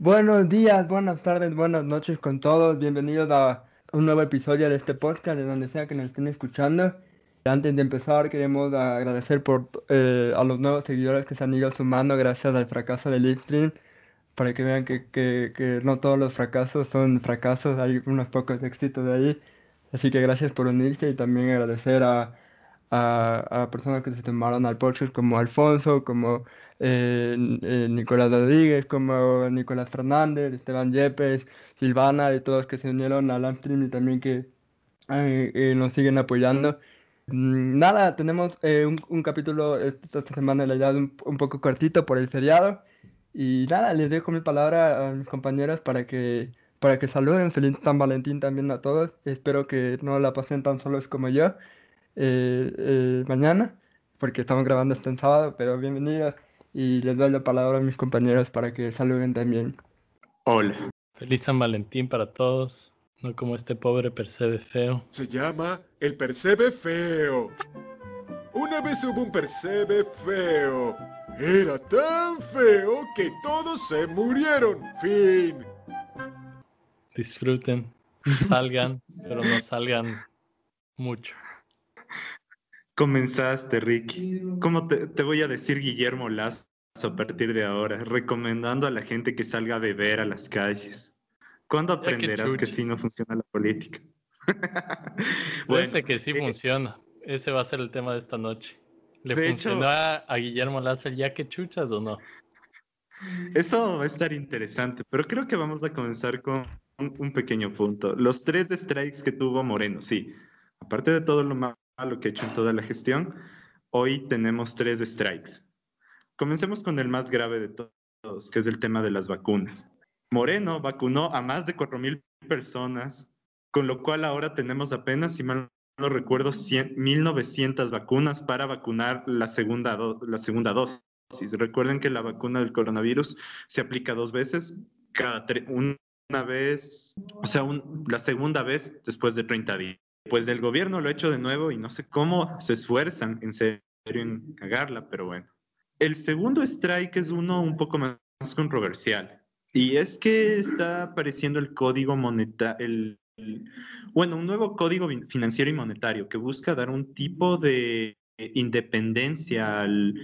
Buenos días, buenas tardes, buenas noches con todos. Bienvenidos a un nuevo episodio de este podcast, de donde sea que nos estén escuchando. Antes de empezar, queremos agradecer por, eh, a los nuevos seguidores que se han ido sumando gracias al fracaso del Livestream, para que vean que, que, que no todos los fracasos son fracasos, hay unos pocos éxitos de ahí. Así que gracias por unirse y también agradecer a, a, a personas que se tomaron al podcast como Alfonso, como eh, eh, Nicolás Rodríguez, como Nicolás Fernández, Esteban Yepes, Silvana y todos que se unieron al Amstream y también que eh, nos siguen apoyando. Mm, nada, tenemos un, un, capítulo esta semana, la verdad, un, un poco cortito por el feriado. Y nada, les dejo mi palabra a mis compañeros para que, para que saluden. Feliz San Valentín también a todos. Espero que no la pasen tan solos como yo mañana, porque estamos grabando este sábado, pero bienvenidos y les doy la palabra a mis compañeros para que saluden también. Hola. Feliz San Valentín para todos, no como este pobre Percebe feo. Se llama el Percebe feo. Una vez hubo un Percebe feo. Era tan feo que todos se murieron. Fin. Disfruten, salgan, pero no salgan mucho. Comenzaste, Ricky. ¿Cómo te, te, voy a decir Guillermo Lazo a partir de ahora? Recomendando a la gente que salga a beber a las calles. ¿Cuándo aprenderás que, sí no funciona la política? bueno, Ese que sí eh, funciona. Ese va a ser el tema de esta noche. ¿Le funcionó hecho, a, a, Guillermo Lazo el ya que chuchas o no? Eso va a estar interesante, pero creo que vamos a comenzar con un, un pequeño punto. Los tres strikes que tuvo Moreno, sí. Aparte de todo lo malo lo que he hecho en toda la gestión, hoy tenemos tres strikes. Comencemos con el más grave de todos, que es el tema de las vacunas. Moreno vacunó a más de 4.000 personas, con lo cual ahora tenemos apenas, si mal no recuerdo, 1.900 vacunas para vacunar la segunda, la segunda dosis. Recuerden que la vacuna del coronavirus se aplica dos veces, cada una vez, o sea, un, la segunda vez después de 30 días pues del gobierno lo he hecho de nuevo y no sé cómo se esfuerzan en serio en cagarla, pero bueno. El segundo strike es uno un poco más controversial y es que está apareciendo el código monetario, bueno, un nuevo código financiero y monetario que busca dar un tipo de independencia al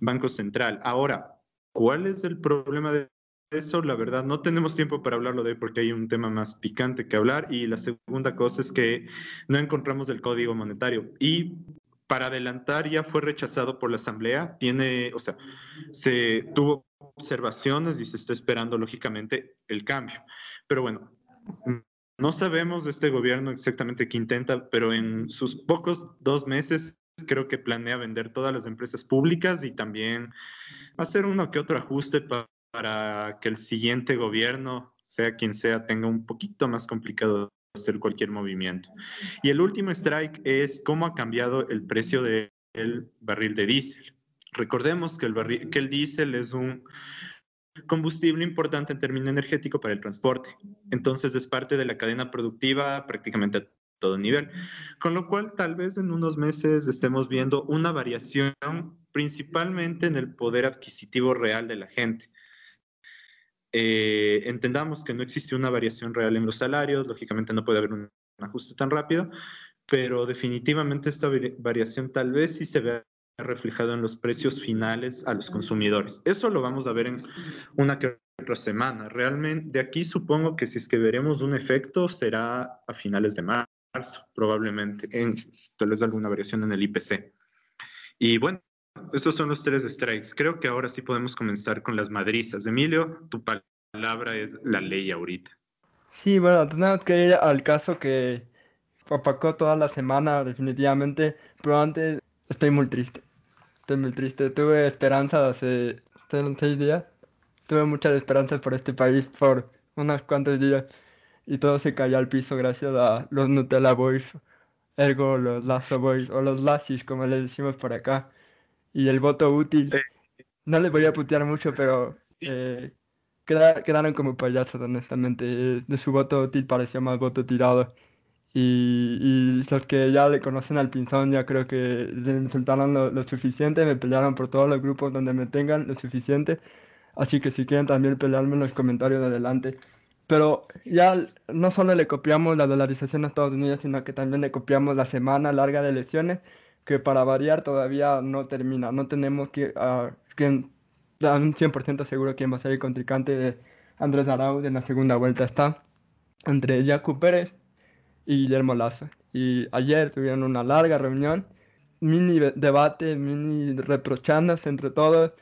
Banco Central. Ahora, ¿cuál es el problema de eso, la verdad, no tenemos tiempo para hablarlo de hoy porque hay un tema más picante que hablar. Y la segunda cosa es que no encontramos el código monetario. Y para adelantar, ya fue rechazado por la Asamblea. Tiene, o sea, se tuvo observaciones y se está esperando, lógicamente, el cambio. Pero bueno, no sabemos de este gobierno exactamente qué intenta, pero en sus pocos dos meses creo que planea vender todas las empresas públicas y también hacer uno que otro ajuste para para que el siguiente gobierno, sea quien sea, tenga un poquito más complicado hacer cualquier movimiento. Y el último strike es cómo ha cambiado el precio del barril de diésel. Recordemos que el, barril, que el diésel es un combustible importante en términos energético para el transporte. Entonces es parte de la cadena productiva prácticamente a todo nivel. Con lo cual tal vez en unos meses estemos viendo una variación principalmente en el poder adquisitivo real de la gente. Eh, entendamos que no existe una variación real en los salarios, lógicamente no puede haber un ajuste tan rápido, pero definitivamente esta variación tal vez sí se vea reflejado en los precios finales a los consumidores. Eso lo vamos a ver en una que otra semana. Realmente, de aquí supongo que si es que veremos un efecto será a finales de marzo, probablemente, en tal vez alguna variación en el IPC. Y bueno, esos son los tres strikes. Creo que ahora sí podemos comenzar con las madrizas. Emilio, tu palabra es la ley ahorita. Sí, bueno, tenemos que ir al caso que opacó toda la semana, definitivamente. Pero antes, estoy muy triste. Estoy muy triste. Tuve esperanza hace seis días. Tuve muchas esperanzas por este país por unos cuantos días. Y todo se cayó al piso gracias a los Nutella Boys, ergo los Lazo Boys, o los Lasis, como les decimos por acá y el voto útil. No les voy a putear mucho, pero eh, quedaron como payasos, honestamente. De su voto útil parecía más voto tirado. Y, y, los que ya le conocen al Pinzón ya creo que le insultaron lo, lo, suficiente, me pelearon por todos los grupos donde me tengan lo suficiente. Así que si quieren también pelearme en los comentarios de adelante. Pero ya no solo le copiamos la dolarización a Estados Unidos, sino que también le copiamos la semana larga de elecciones, que para variar todavía no termina. No tenemos que, uh, quien, un 100% seguro quién va a ser el contrincante de Andrés Arauz en la segunda vuelta. Está entre Jacu Pérez y Guillermo Lazo. Y ayer tuvieron una larga reunión, mini debate, mini reprochándose entre todos,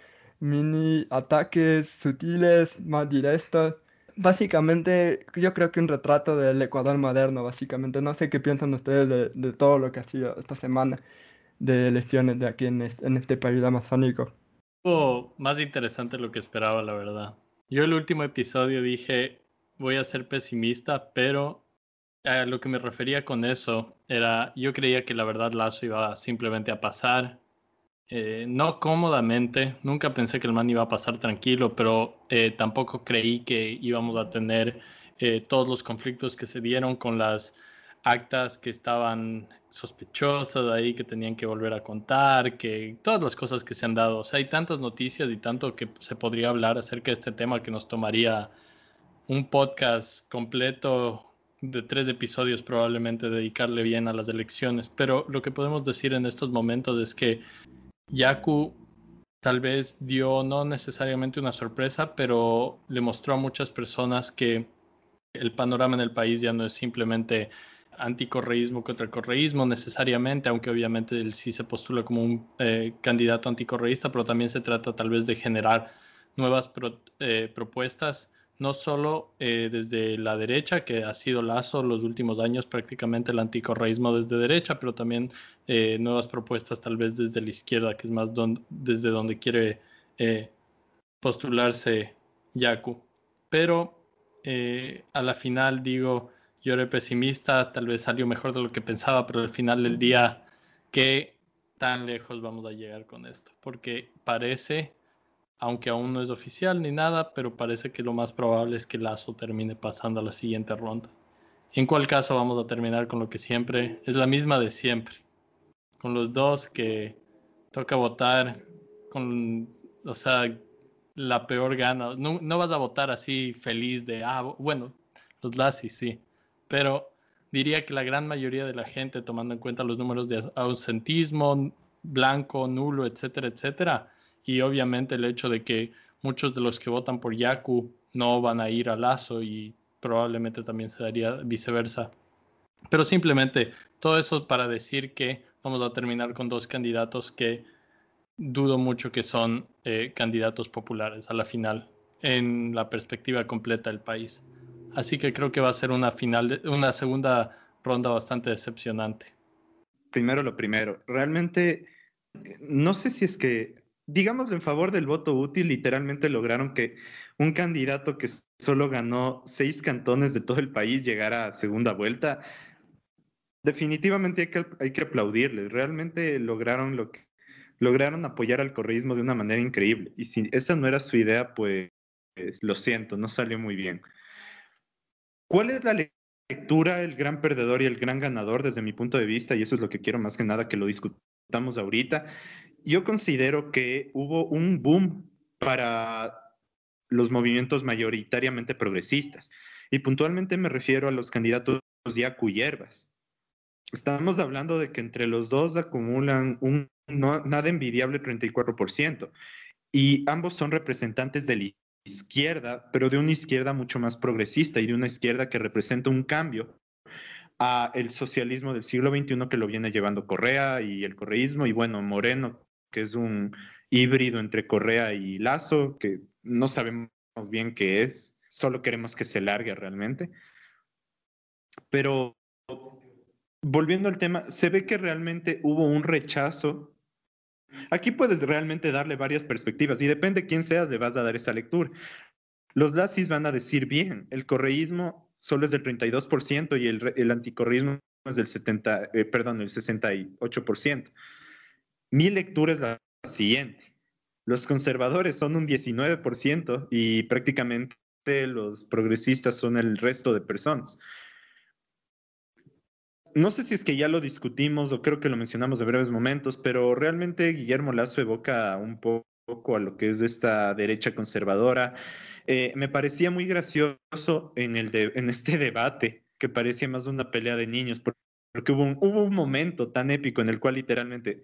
mini ataques sutiles, más directos básicamente, yo creo que un retrato del Ecuador moderno, básicamente. No sé qué piensan ustedes de, todo lo que ha sido esta semana de elecciones de aquí en este, país amazónico. Oh, más interesante lo que esperaba, la verdad. Yo el último episodio dije, voy a ser pesimista, pero a lo que me refería con eso era, yo creía que la verdad Lazo iba simplemente a pasar eh, no cómodamente, nunca pensé que el man iba a pasar tranquilo, pero eh, tampoco creí que íbamos a tener eh, todos los conflictos que se dieron con las actas que estaban sospechosas ahí, que tenían que volver a contar, que todas las cosas que se han dado. O sea, hay tantas noticias y tanto que se podría hablar acerca de este tema que nos tomaría un podcast completo de tres episodios probablemente dedicarle bien a las elecciones. Pero lo que podemos decir en estos momentos es que Yaku tal vez dio no necesariamente una sorpresa, pero le mostró a muchas personas que el panorama en el país ya no es simplemente anticorreísmo contra el correísmo necesariamente, aunque obviamente él sí se postula como un eh, candidato anticorreísta, pero también se trata tal vez de generar nuevas eh, propuestas no solo eh, desde la derecha, que ha sido Lazo los últimos años prácticamente el anticorreísmo desde derecha, pero también nuevas propuestas tal vez desde la izquierda, que es más desde donde quiere postularse Yaku. Pero a la final digo, yo era pesimista, tal vez salió mejor de lo que pensaba, pero al final del día, ¿qué tan lejos vamos a llegar con esto? Porque parece aunque aún no es oficial ni nada, pero parece que lo más probable es que Lazo termine pasando a la siguiente ronda. En cual caso vamos a terminar con lo que siempre es la misma de siempre, con los dos que toca votar con, o sea, la peor gana. No, no vas a votar así feliz de, ah, bueno, los Lazis sí, pero diría que la gran mayoría de la gente, tomando en cuenta los números de ausentismo, blanco, nulo, etcétera, etcétera, y obviamente el hecho de que muchos de los que votan por Yaku no van a ir a Lazo y probablemente también se daría viceversa. Pero simplemente todo eso para decir que vamos a terminar con dos candidatos que dudo mucho que son eh, candidatos populares a la final en la perspectiva completa del país. Así que creo que va a ser una final, una segunda ronda bastante decepcionante. Primero lo primero, realmente no sé si es que digamos, en favor del voto útil, literalmente lograron que un candidato que solo ganó seis cantones de todo el país llegara a segunda vuelta. Definitivamente hay que, hay que aplaudirles. Realmente lograron lo que lograron apoyar al correísmo de una manera increíble. Y si esa no era su idea, pues lo siento, no salió muy bien. ¿Cuál es la lectura, el gran perdedor y el gran ganador desde mi punto de vista? Y eso es lo que quiero más que nada que lo discutamos ahorita yo considero que hubo un boom para los movimientos mayoritariamente progresistas. Y puntualmente me refiero a los candidatos ya Hierbas. Estamos hablando de que entre los dos acumulan un nada envidiable 34%. Y ambos son representantes de la izquierda, pero de una izquierda mucho más progresista y de una izquierda que representa un cambio a el socialismo del siglo XXI que lo viene llevando Correa y el correísmo y bueno, Moreno que es un híbrido entre Correa y Lazo, que no sabemos bien qué es, solo queremos que se largue realmente. Pero volviendo al tema, se ve que realmente hubo un rechazo. Aquí puedes realmente darle varias perspectivas y depende de quién seas, le vas a dar esa lectura. Los lazis van a decir bien, el correísmo solo es del 32% y el, el anticorreísmo es del 70, eh, perdón, el 68%. Mi lectura es la siguiente. Los conservadores son un 19% y prácticamente los progresistas son el resto de personas. No sé si es que ya lo discutimos o creo que lo mencionamos de breves momentos, pero realmente Guillermo Lazo evoca un poco a lo que es esta derecha conservadora. Eh, me parecía muy gracioso en, el este debate, que parecía más una pelea de niños, porque hubo un, hubo un momento tan épico en el cual literalmente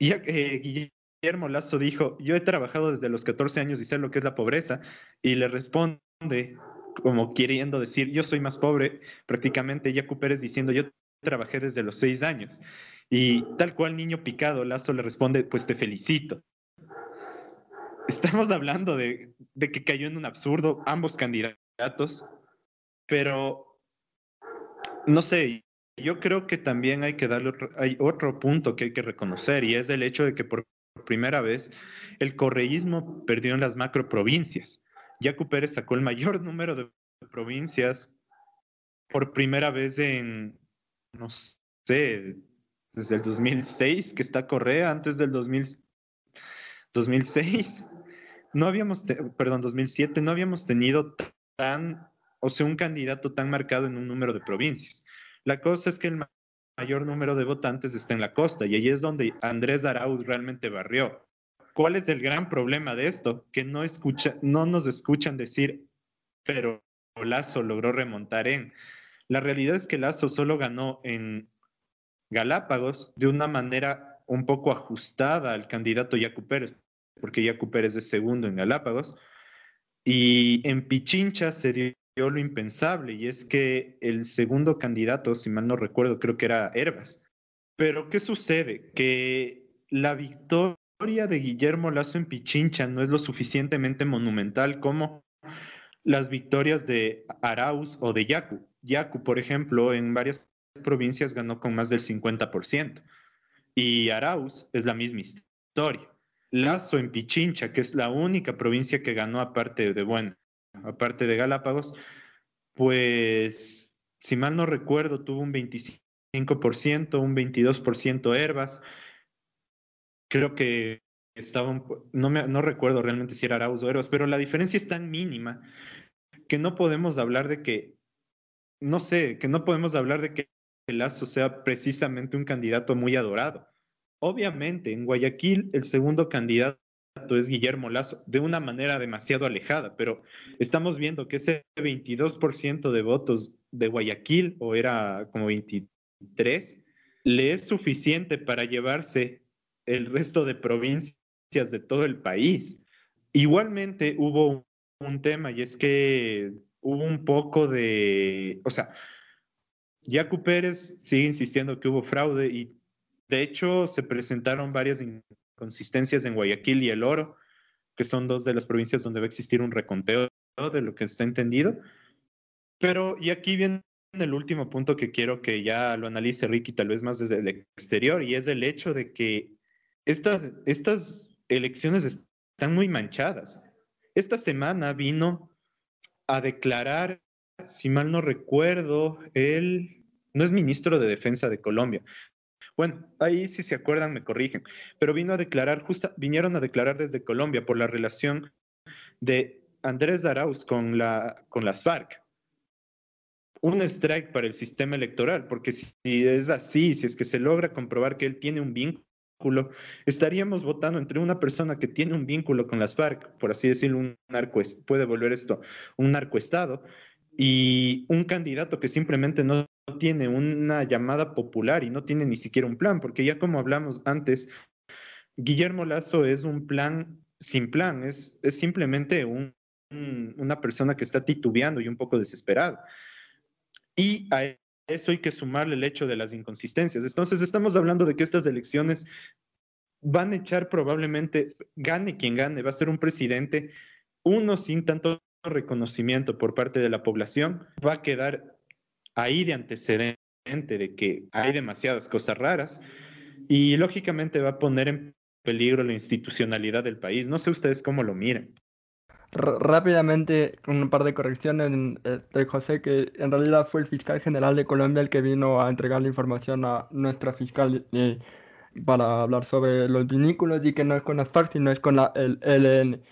eh, Guillermo Lazo dijo, yo he trabajado desde los 14 años y sé lo que es la pobreza, y le responde como queriendo decir, yo soy más pobre, prácticamente Yacu Pérez diciendo, yo trabajé desde los 6 años. Y tal cual niño picado, Lazo le responde, pues te felicito. Estamos hablando de, de que cayó en un absurdo ambos candidatos, pero no sé, yo creo que también hay que darle otro, hay otro punto que hay que reconocer y es el hecho de que por primera vez el correísmo perdió en las macroprovincias. Yacu Pérez sacó el mayor número de provincias por primera vez en, no sé, desde el 2006 que está Correa, antes del 2000, 2006. No habíamos, perdón, 2007, no habíamos tenido tan, o sea, un candidato tan marcado en un número de provincias. La cosa es que el mayor número de votantes está en la costa y ahí es donde Andrés Arauz realmente barrió. ¿Cuál es el gran problema de esto? Que no, escucha, no nos escuchan decir, pero Lazo logró remontar en. La realidad es que Lazo solo ganó en Galápagos de una manera un poco ajustada al candidato Yacu Pérez, porque Yacu Pérez es segundo en Galápagos. Y en Pichincha se dio lo impensable, y es que el segundo candidato, si mal no recuerdo, creo que era Herbas. Pero ¿qué sucede? Que la victoria de Guillermo Lazo en Pichincha no es lo suficientemente monumental como las victorias de Arauz o de Yacu. Yacu, por ejemplo, en varias provincias ganó con más del 50%. Y Arauz es la misma historia. Lazo en Pichincha, que es la única provincia que ganó aparte de, bueno, aparte de Galápagos, pues, si mal no recuerdo, tuvo un 25%, un 22% Herbas. Creo que estaba, no, me, no recuerdo realmente si era Arauz o Herbas, pero la diferencia es tan mínima que no podemos hablar de que, no sé, que no podemos hablar de que Lazo sea precisamente un candidato muy adorado. Obviamente, en Guayaquil el segundo candidato es Guillermo Lazo, de una manera demasiado alejada, pero estamos viendo que ese 22% de votos de Guayaquil, o era como 23, le es suficiente para llevarse el resto de provincias de todo el país. Igualmente hubo un tema y es que hubo un poco de, o sea, Yacu Pérez sigue insistiendo que hubo fraude y de hecho se presentaron varias consistencias en Guayaquil y El Oro, que son dos de las provincias donde va a existir un reconteo de lo que está entendido. Pero, y aquí viene el último punto que quiero que ya lo analice Ricky, tal vez más desde el exterior, y es el hecho de que estas, estas elecciones están muy manchadas. Esta semana vino a declarar, si mal no recuerdo, él no es ministro de Defensa de Colombia, bueno, ahí si se acuerdan me corrigen, pero vino a declarar, justa, vinieron a declarar desde Colombia por la relación de Andrés Arauz con, la, con las FARC. Un strike para el sistema electoral, porque si es así, si es que se logra comprobar que él tiene un vínculo, estaríamos votando entre una persona que tiene un vínculo con las FARC, por así decirlo, un narco, puede volver esto un narcoestado, y un candidato que simplemente no tiene una llamada popular y no tiene ni siquiera un plan, porque ya como hablamos antes, Guillermo Lazo es un plan sin plan, es, es simplemente un, una persona que está titubeando y un poco desesperada. Y a eso hay que sumarle el hecho de las inconsistencias. Entonces estamos hablando de que estas elecciones van a echar probablemente, gane quien gane, va a ser un presidente, uno sin tanto reconocimiento por parte de la población, va a quedar ahí de antecedente de que hay demasiadas cosas raras y lógicamente va a poner en peligro la institucionalidad del país. No sé ustedes cómo lo miren. Rápidamente, un par de correcciones de José, que en realidad fue el fiscal general de Colombia el que vino a entregar la información a nuestra fiscal eh, para hablar sobre los vínculos y que no es con las FARC, sino es con la, el ELN.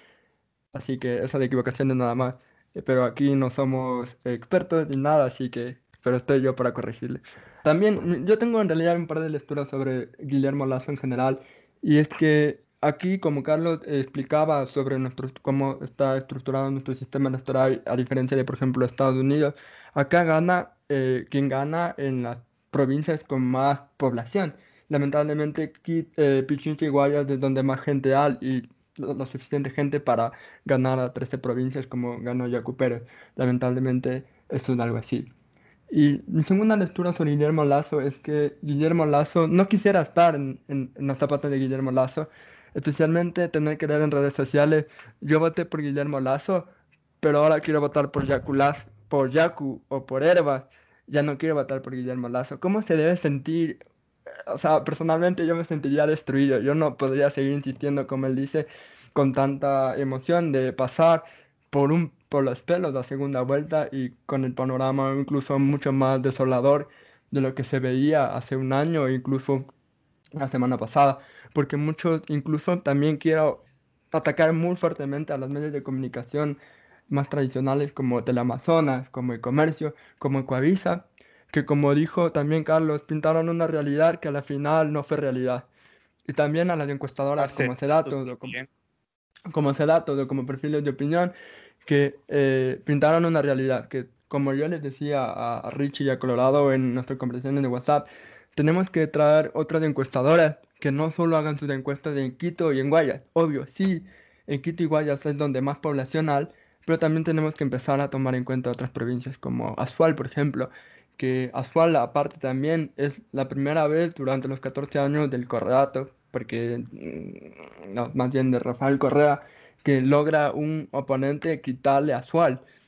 Así que esa de equivocación es nada más. Eh, pero aquí no somos expertos ni nada, así que pero estoy yo para corregirle. También yo tengo en realidad un par de lecturas sobre Guillermo Lazo en general, y es que aquí, como Carlos explicaba sobre nuestro, cómo está estructurado nuestro sistema electoral, a diferencia de, por ejemplo, Estados Unidos, acá gana eh, quien gana en las provincias con más población. Lamentablemente, eh, Pichincha y Guayas es donde más gente hay y lo, suficiente gente para ganar a 13 provincias como ganó Yacupero. Lamentablemente, esto es algo así. Y mi segunda lectura sobre Guillermo Lazo es que Guillermo Lazo no quisiera estar en, en, en los zapatos de Guillermo Lazo, especialmente tener que leer en redes sociales, yo voté por Guillermo Lazo, pero ahora quiero votar por Yacu, por Yacu o por Herbas, ya no quiero votar por Guillermo Lazo. ¿Cómo se debe sentir? O sea, personalmente yo me sentiría destruido, yo no podría seguir insistiendo, como él dice, con tanta emoción de pasar por un por los pelos la segunda vuelta y con el panorama incluso mucho más desolador de lo que se veía hace un año, incluso la semana pasada, porque muchos incluso también quiero atacar muy fuertemente a los medios de comunicación más tradicionales como Teleamazonas, como el comercio, como Ecoavisa, que como dijo también Carlos, pintaron una realidad que a la final no fue realidad. Y también a las encuestadoras como Cedatos, o como, como Cedatos o como perfiles de opinión, que eh, pintaron una realidad, que como yo les decía a, Richie y a Colorado en nuestras conversaciones de WhatsApp, tenemos que traer otras encuestadoras que no solo hagan sus encuestas en Quito y en Guayas. Obvio, sí, en Quito y Guayas es donde más población hay, pero también tenemos que empezar a tomar en cuenta otras provincias como Azual, por ejemplo, que Azual aparte también es la primera vez durante los 14 años del Correato, porque mm, no, más bien de Rafael Correa, que logra un oponente quitarle a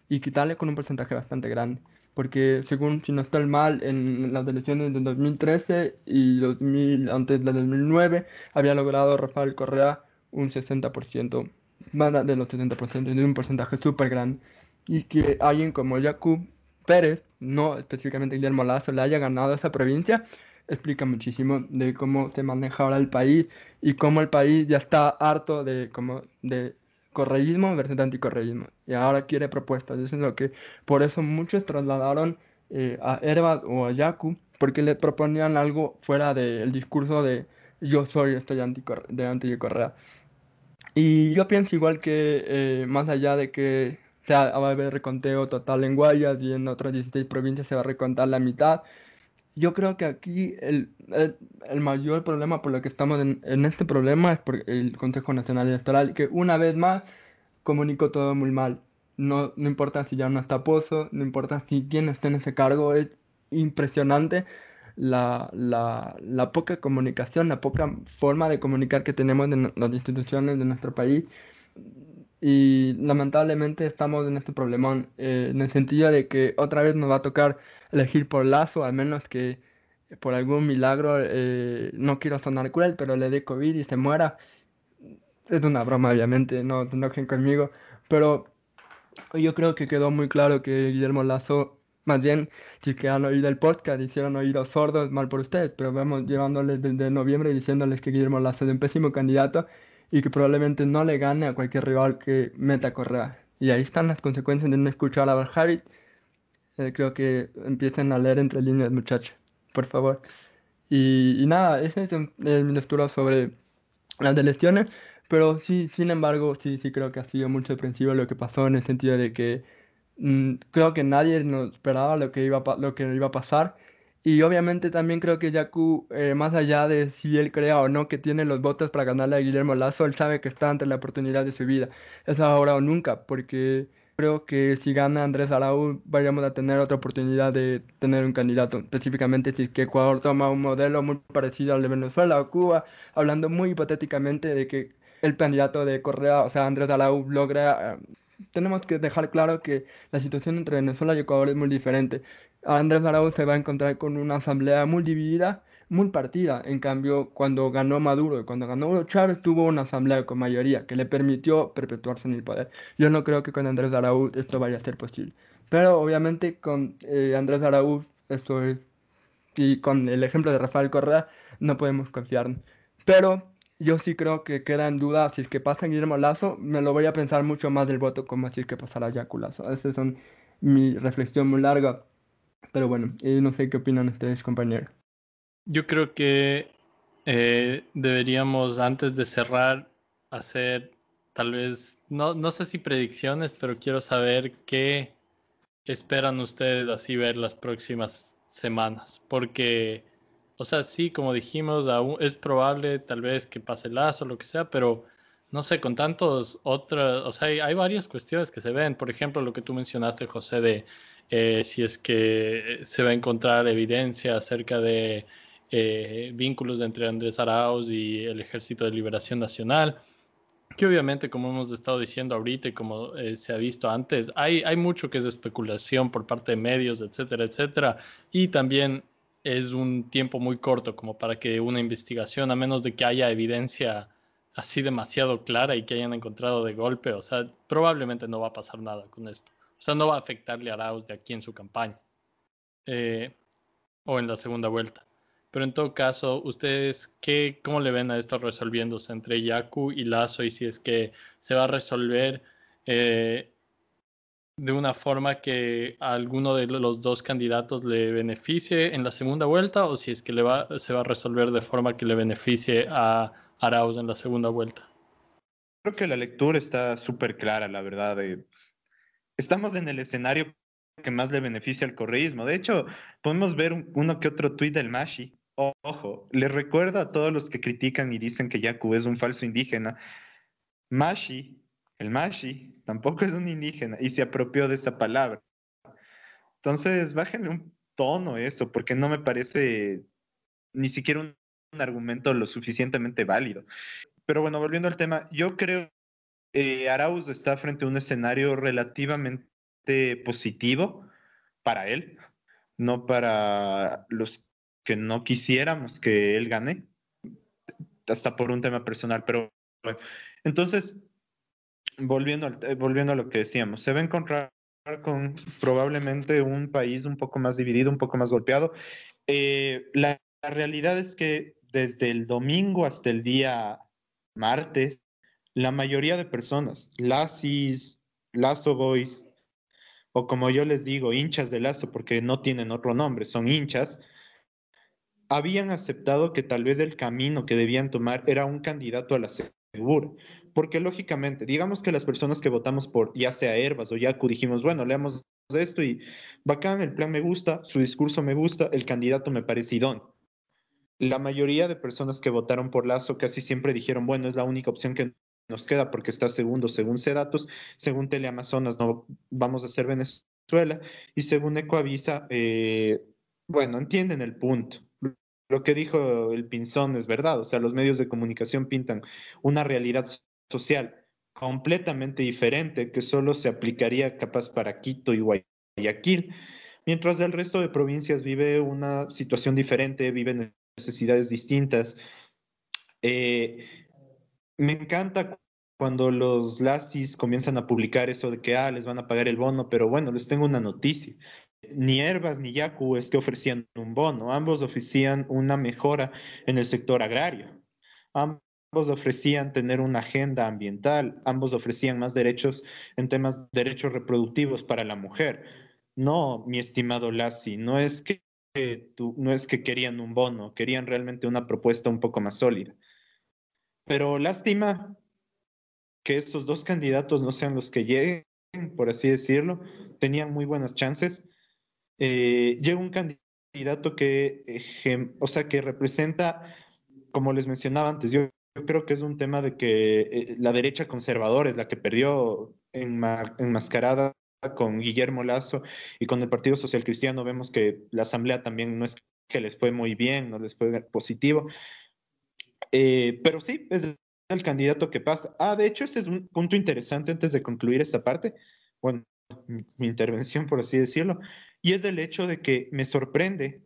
y quitarle con un porcentaje bastante grande. Porque según, si no estoy mal, en las elecciones de 2013 y 2000, antes de 2009, había logrado Rafael Correa un 60%, más de los 60%, de un porcentaje súper grande. Y que alguien como Jacob Pérez, no específicamente Guillermo Lazo, le haya ganado esa provincia, explica muchísimo de cómo se maneja ahora el país y cómo el país ya está harto de, como, de correísmo versus anticorreísmo. Y ahora quiere propuestas. Eso es lo que, por eso muchos trasladaron eh, a Herbat o a Yaku, porque le proponían algo fuera del discurso de yo soy, estoy anti de anti-correa. Y yo pienso igual que eh, más allá de que sea, va a haber reconteo total en Guayas y en otras 16 provincias se va a recontar la mitad, yo creo que aquí el, el, mayor problema por lo que estamos en, en, este problema es por el Consejo Nacional Electoral, que una vez más comunicó todo muy mal. No, no importa si ya no está Pozo, no importa si quién está en ese cargo, es impresionante la, la, la poca comunicación, la poca forma de comunicar que tenemos en las instituciones de nuestro país. Y lamentablemente estamos en este problemón, eh, en el sentido de que otra vez nos va a tocar elegir por Lazo, al menos que por algún milagro, eh, no quiero sonar cruel, pero le dé COVID y se muera. Es una broma, obviamente, no se enojen conmigo, pero yo creo que quedó muy claro que Guillermo Lazo, más bien, si que han oído el podcast, hicieron oídos sordos, mal por ustedes, pero vamos llevándoles desde noviembre diciéndoles que Guillermo Lazo es un pésimo candidato y que probablemente no le gane a cualquier rival que meta Correa. Y ahí están las consecuencias de no escuchar a Barjarit. Eh, creo que empiecen a leer entre líneas, muchachos, por favor. Y, nada, esa es, mi lectura sobre las elecciones, pero sí, sin embargo, sí, sí creo que ha sido muy sorpresivo lo que pasó en el sentido de que mm, creo que nadie nos esperaba lo que iba, lo que iba a pasar y obviamente también creo que Yaku, eh, más allá de si él crea o no que tiene los votos para ganarle a Guillermo Lazo, él sabe que está ante la oportunidad de su vida. Es ahora o nunca, porque creo que si gana Andrés Araúz, vayamos a tener otra oportunidad de tener un candidato. Específicamente si Ecuador toma un modelo muy parecido al de Venezuela o Cuba, hablando muy hipotéticamente de que el candidato de Correa, o sea, Andrés Araúz, logra... Eh, tenemos que dejar claro que la situación entre Venezuela y Ecuador es muy diferente. Andrés Arauz se va a encontrar con una asamblea muy dividida, muy partida. En cambio, cuando ganó Maduro y cuando ganó Chávez, tuvo una asamblea con mayoría que le permitió perpetuarse en el poder. Yo no creo que con Andrés Araúz esto vaya a ser posible. Pero obviamente con eh, Andrés Araúz esto es, y con el ejemplo de Rafael Correa no podemos confiarnos. Pero yo sí creo que queda en duda si es que pasa Guillermo Lazo, me lo voy a pensar mucho más del voto como si es que pasara Yacu Lazo. Esa es mi reflexión muy larga. Pero bueno, no sé qué opinan ustedes, compañeros. Yo creo que eh, deberíamos antes de cerrar hacer tal vez, no, no sé si predicciones, pero quiero saber qué esperan ustedes así ver las próximas semanas, porque, o sea, sí, como dijimos, aún es probable tal vez que pase lazo, lo que sea, pero no sé, con tantos otras, o sea, hay, varias cuestiones que se ven. Por ejemplo, lo que tú mencionaste, José, de eh, si es que se va a encontrar evidencia acerca de eh, vínculos entre Andrés Arauz y el Ejército de Liberación Nacional, que obviamente, como hemos estado diciendo ahorita y como eh, se ha visto antes, hay, mucho que es especulación por parte de medios, etcétera, etcétera, y también es un tiempo muy corto como para que una investigación, a menos de que haya evidencia así demasiado clara y que hayan encontrado de golpe, o sea, probablemente no va a pasar nada con esto. O sea, no va a afectarle a Arauz de aquí en su campaña eh, o en la segunda vuelta. Pero en todo caso, ¿ustedes qué, cómo le ven a esto resolviéndose entre Yaku y Lazo y si es que se va a resolver eh, de una forma que a alguno de los dos candidatos le beneficie en la segunda vuelta o si es que le va, se va a resolver de forma que le beneficie a Arauz en la segunda vuelta. Creo que la lectura está súper clara, la verdad. estamos en el escenario que más le beneficia al correísmo. De hecho, podemos ver uno que otro tuit del Mashi. Ojo, le recuerdo a todos los que critican y dicen que Yaku es un falso indígena. Mashi, el Mashi, tampoco es un indígena y se apropió de esa palabra. Entonces, bájenle un tono eso, porque no me parece ni siquiera un argumento lo suficientemente válido. Pero bueno, volviendo al tema, yo creo que eh, Arauz está frente a un escenario relativamente positivo para él, no para los que no quisiéramos que él gane, hasta por un tema personal, pero bueno. Entonces, volviendo, eh, volviendo a lo que decíamos, se va a encontrar con probablemente un país un poco más dividido, un poco más golpeado. Eh, la, la realidad es que desde el domingo hasta el día martes, la mayoría de personas, Lasis, Lazo Boys, o como yo les digo, hinchas de Lazo, porque no tienen otro nombre, son hinchas, habían aceptado que tal vez el camino que debían tomar era un candidato a la segura. Porque lógicamente, digamos que las personas que votamos por ya sea Herbas o Yacu dijimos, bueno, leamos esto y bacán, el plan me gusta, su discurso me gusta, el candidato me parece idóneo la mayoría de personas que votaron por Lazo casi siempre dijeron, bueno, es la única opción que nos queda porque está segundo según datos según Teleamazonas no vamos a ser Venezuela y según Ecoavisa, eh, bueno, entienden el punto. Lo que dijo el Pinzón es verdad, o sea, los medios de comunicación pintan una realidad social completamente diferente que solo se aplicaría capaz para Quito y Guayaquil, mientras el resto de provincias vive una situación diferente, viven necesidades distintas. Eh, me encanta cuando los lasis comienzan a publicar eso de que ah, les van a pagar el bono, pero bueno, les tengo una noticia. Ni Herbas ni Yacu es que ofrecían un bono, ambos ofrecían una mejora en el sector agrario. Ambos ofrecían tener una agenda ambiental, ambos ofrecían más derechos en temas de derechos reproductivos para la mujer. No, mi estimado Lassi, no es que no es que querían un bono, querían realmente una propuesta un poco más sólida. Pero lástima que estos dos candidatos no sean los que lleguen, por así decirlo. Tenían muy buenas chances. Eh, llega un candidato que, o sea, que representa, como les mencionaba antes, yo, creo que es un tema de que eh, la derecha conservadora es la que perdió en enmascarada con Guillermo Lazo y con el Partido Social Cristiano vemos que la Asamblea también no es que les fue muy bien, no les fue positivo. Eh, pero sí, es el candidato que pasa. Ah, de hecho, ese es un punto interesante antes de concluir esta parte, bueno, mi intervención, por así decirlo, y es el hecho de que me sorprende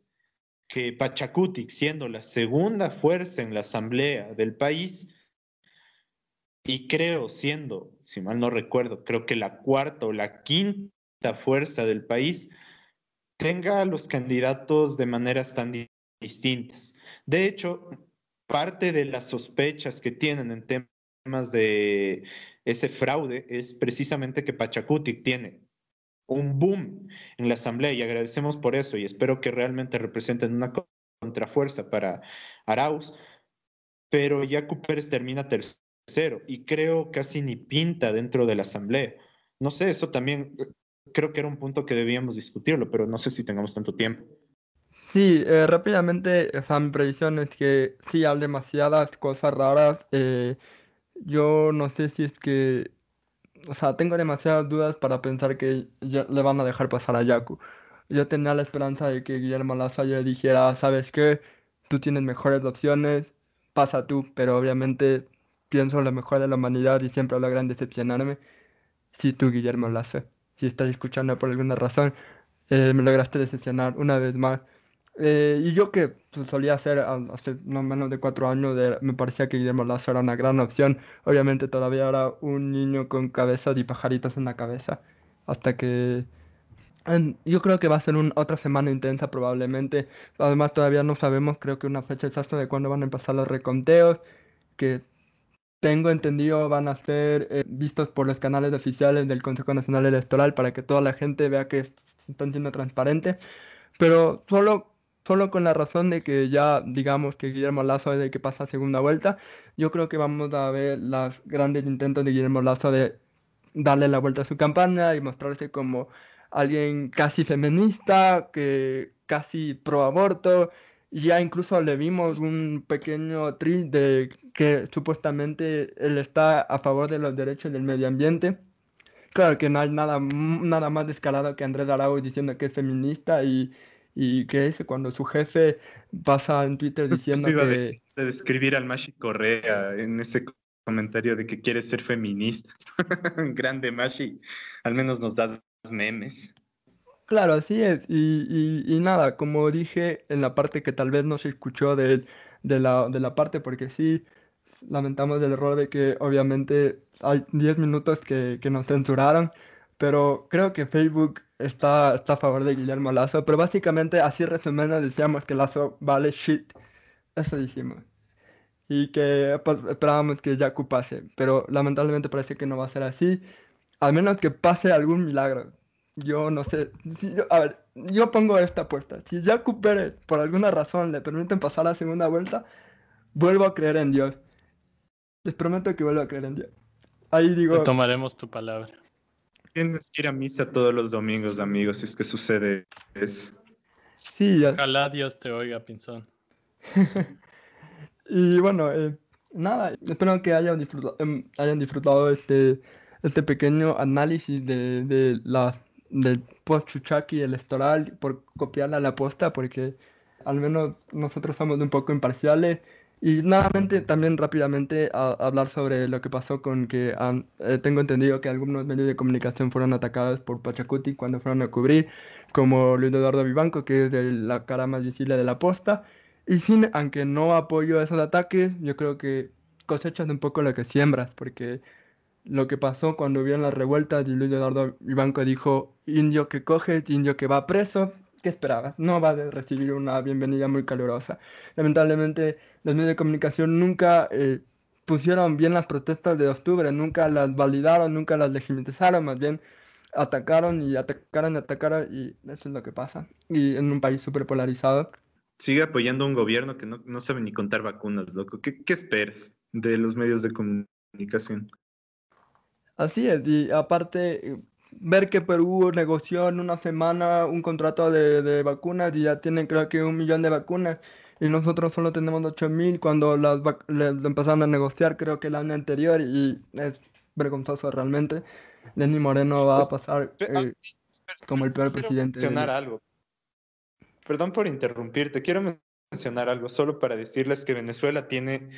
que Pachacutic, siendo la segunda fuerza en la asamblea del país, y creo, siendo, si mal no recuerdo, creo que la cuarta o la quinta fuerza del país, tenga a los candidatos de maneras tan distintas. De hecho, parte de las sospechas que tienen en temas de ese fraude es precisamente que Pachacutic tiene un boom en la asamblea y agradecemos por eso y espero que realmente representen una contrafuerza para Arauz, pero Jaco Pérez termina tercero y creo casi ni pinta dentro de la asamblea. No sé, eso también creo que era un punto que debíamos discutirlo, pero no sé si tengamos tanto tiempo. Sí, eh, rápidamente, o sea, mi predicción es que sí hay demasiadas cosas raras. eh, yo no sé si es que, o sea, tengo demasiadas dudas para pensar que le van a dejar pasar a Yaku. Yo tenía la esperanza de que Guillermo Lazo le dijera, ¿sabes qué? Tú tienes mejores opciones, pasa tú, pero obviamente pienso en lo mejor de la humanidad y siempre logran decepcionarme. Si tú, Guillermo Lazo, si estás escuchando por alguna razón, eh, me lograste decepcionar una vez más. Eh, y yo que pues, solía hacer hace no menos de cuatro años, me parecía que Guillermo Lazo era una gran opción. Obviamente todavía era un niño con cabezas y pajaritos en la cabeza. Hasta que... yo creo que va a ser una otra semana intensa probablemente. Además todavía no sabemos, creo que una fecha exacta de cuándo van a empezar los reconteos. Que tengo entendido van a ser eh, vistos por los canales oficiales del Consejo Nacional Electoral para que toda la gente vea que están siendo transparentes. Pero solo, solo con la razón de que ya digamos que Guillermo Lazo es el que pasa a segunda vuelta, yo creo que vamos a ver los grandes intentos de Guillermo Lazo de darle la vuelta a su campaña y mostrarse como alguien casi feminista, que casi pro aborto. Ya incluso le vimos un pequeño tweet de que supuestamente él está a favor de los derechos del medio ambiente. Claro que no hay nada, nada más descarado que Andrés Arauz diciendo que es feminista y, y que es cuando su jefe pasa en Twitter diciendo que... decir- de describir al Mashi Correa en ese co- comentario de que quiere ser feminista. Grande Mashi, al menos nos das memes. Claro, así es. Y, y- y nada, como dije en la parte que tal vez no se escuchó del- de, la, de la parte, porque sí lamentamos el error de que obviamente hay 10 minutos que, que nos censuraron, pero creo que Facebook está, está a favor de Guillermo Lazo, pero básicamente así resumiendo decíamos que Lazo vale shit. Eso dijimos. Y que pues, esperábamos que Yaku pase, pero lamentablemente parece que no va a ser así. Al menos que pase algún milagro. Yo no sé. si yo- a ver, yo pongo esta apuesta. Si Yaku Pérez, por alguna razón, le permiten pasar a segunda vuelta, vuelvo a creer en Dios. Les prometo que vuelvo a creer en Dios. Ahí digo, tomaremos tu palabra. Tienes que ir a misa todos los domingos, amigos, si es que sucede eso. sí, ya- Ojalá Dios te oiga, Pinzón. Y bueno, eh, nada, espero que hayan disfrutado, hayan disfrutado este, este pequeño análisis de, de la, del post-Chuchaki electoral por copiarla a la posta, porque al menos nosotros somos un poco imparciales. Y nuevamente, también rápidamente, hablar sobre lo que pasó con que eh, tengo entendido que algunos medios de comunicación fueron atacados por Pachacuti cuando fueron a cubrir, como Luis Eduardo Vivanco, que es de la cara más visible de la posta. Y sin, aunque no apoyo esos ataques, yo creo que cosechas un poco lo que siembras, porque lo que pasó cuando hubieron las revueltas y Luis Eduardo Vivanco dijo, indio que coge, indio que va preso, ¿qué esperabas? No va a recibir una bienvenida muy calurosa. Lamentablemente, los medios de comunicación nunca eh, pusieron bien las protestas de octubre, nunca las validaron, nunca las legitimizaron, más bien atacaron y atacaron y atacaron y eso es lo que pasa. Y en un país súper polarizado. Sigue apoyando a un gobierno que no, no sabe ni contar vacunas, loco. ¿Qué, qué esperas de los medios de comunicación? Así es, y aparte, eh, ver que Perú negoció en una semana un contrato de, de vacunas y ya tienen creo que un millón de vacunas y nosotros solo tenemos 8 mil cuando las empezaron a negociar creo que el año anterior y es vergonzoso realmente. Lenny Moreno va a Pues, pasar pe- ah, eh, como el peor presidente. de- mencionar algo. Perdón por interrumpirte. Quiero men- mencionar algo solo para decirles que Venezuela tiene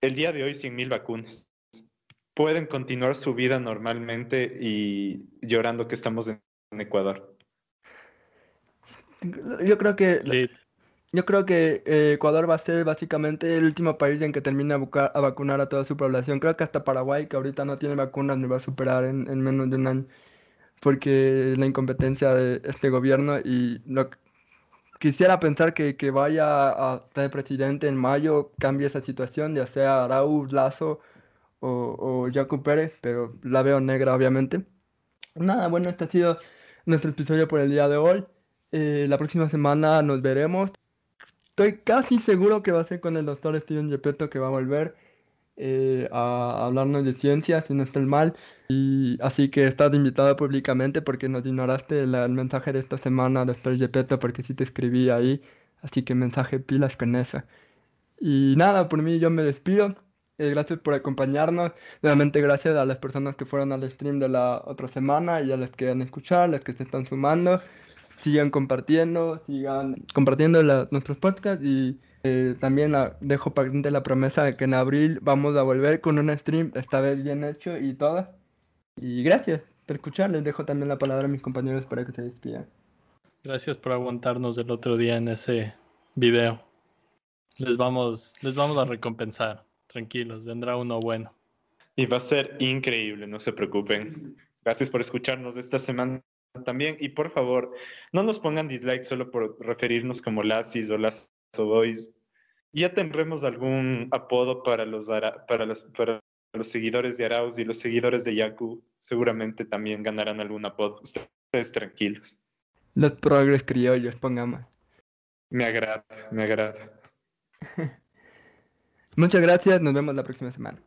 el día de hoy 100.000 vacunas. Pueden continuar su vida normalmente y llorando que estamos en Ecuador. Yo creo que. Yo creo que eh, Ecuador va a ser básicamente el último país en que termine a, buca- a vacunar a toda su población. Creo que hasta Paraguay, que ahorita no tiene vacunas, nos va a superar en, en menos de un año. Porque la incompetencia de este gobierno y lo quisiera pensar que, que vaya a ser presidente en mayo, cambie esa situación, ya sea Arauz, Lazo o, o Jaco Pérez, pero la veo negra, obviamente. Nada, bueno, este ha sido nuestro episodio por el día de hoy. Eh, la próxima semana nos veremos. estoy casi seguro que va a ser con el doctor Steven Gepetto que va a volver eh, a hablarnos de ciencia, si no estoy mal. Y así que estás invitado públicamente porque nos ignoraste el, el mensaje de esta semana, doctor Gepetto, porque sí te escribí ahí. Así que mensaje pilas con eso. Y nada, por mí yo me despido. Eh, gracias por acompañarnos. Nuevamente gracias a las personas que fueron al stream de la otra semana y a las que han escuchado, las que se están sumando. Sigan compartiendo, sigan compartiendo la- nuestros podcasts y eh, también la- dejo patente la promesa de que en abril vamos a volver con un stream, esta vez bien hecho y todo. Y gracias por escuchar. Les dejo también la palabra a mis compañeros para que se despidan. Gracias por aguantarnos el otro día en ese video. Les vamos, les vamos a recompensar. Tranquilos, vendrá uno bueno. Y va a ser increíble, no se preocupen. Gracias por escucharnos esta semana también. Y por favor, no nos pongan dislike solo por referirnos como Lasis o Lazo Boys. Ya tendremos algún apodo para los, ara- para los, para los seguidores de Arauz y los seguidores de Yaku. Seguramente también ganarán algún apodo. Ustedes tranquilos. Los progres criollos, pongamos. Me agrada, me agrada. Muchas gracias, nos vemos la próxima semana.